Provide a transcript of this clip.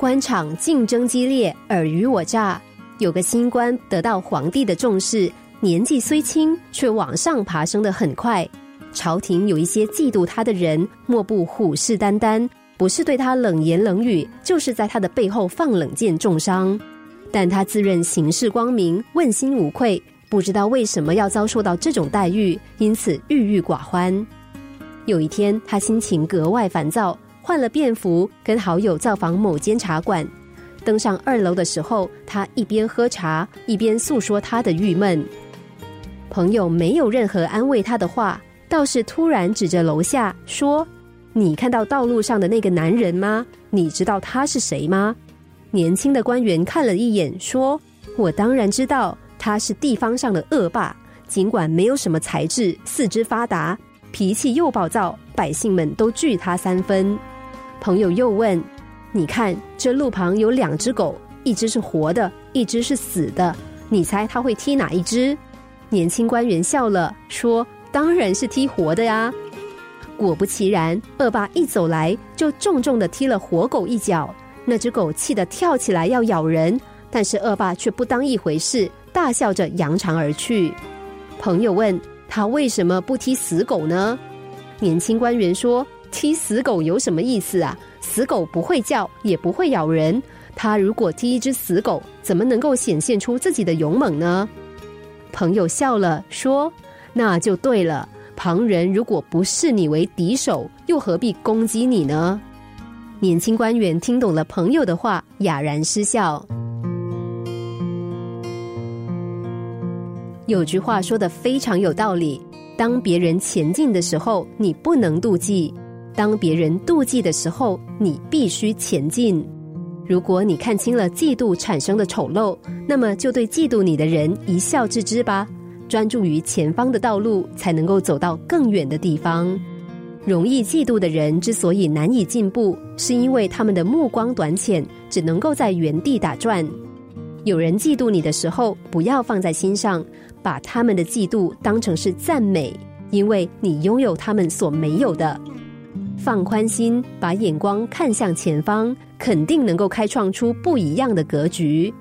官场竞争激烈，尔虞我诈。有个新官得到皇帝的重视，年纪虽轻，却往上爬升的很快。朝廷有一些嫉妒他的人，莫不虎视眈眈，不是对他冷言冷语，就是在他的背后放冷箭重伤。但他自认行事光明，问心无愧，不知道为什么要遭受到这种待遇，因此郁郁寡欢。有一天，他心情格外烦躁，换了便服，跟好友造访某间茶馆。登上二楼的时候，他一边喝茶，一边诉说他的郁闷。朋友没有任何安慰他的话。倒是突然指着楼下说：“你看到道路上的那个男人吗？你知道他是谁吗？”年轻的官员看了一眼，说：“我当然知道，他是地方上的恶霸。尽管没有什么才智，四肢发达，脾气又暴躁，百姓们都惧他三分。”朋友又问：“你看这路旁有两只狗，一只是活的，一只是死的，你猜他会踢哪一只？”年轻官员笑了，说。当然是踢活的呀！果不其然，恶霸一走来就重重的踢了活狗一脚。那只狗气得跳起来要咬人，但是恶霸却不当一回事，大笑着扬长而去。朋友问他为什么不踢死狗呢？年轻官员说：“踢死狗有什么意思啊？死狗不会叫，也不会咬人。他如果踢一只死狗，怎么能够显现出自己的勇猛呢？”朋友笑了说。那就对了。旁人如果不视你为敌手，又何必攻击你呢？年轻官员听懂了朋友的话，哑然失笑。有句话说的非常有道理：当别人前进的时候，你不能妒忌；当别人妒忌的时候，你必须前进。如果你看清了嫉妒产生的丑陋，那么就对嫉妒你的人一笑置之吧。专注于前方的道路，才能够走到更远的地方。容易嫉妒的人之所以难以进步，是因为他们的目光短浅，只能够在原地打转。有人嫉妒你的时候，不要放在心上，把他们的嫉妒当成是赞美，因为你拥有他们所没有的。放宽心，把眼光看向前方，肯定能够开创出不一样的格局。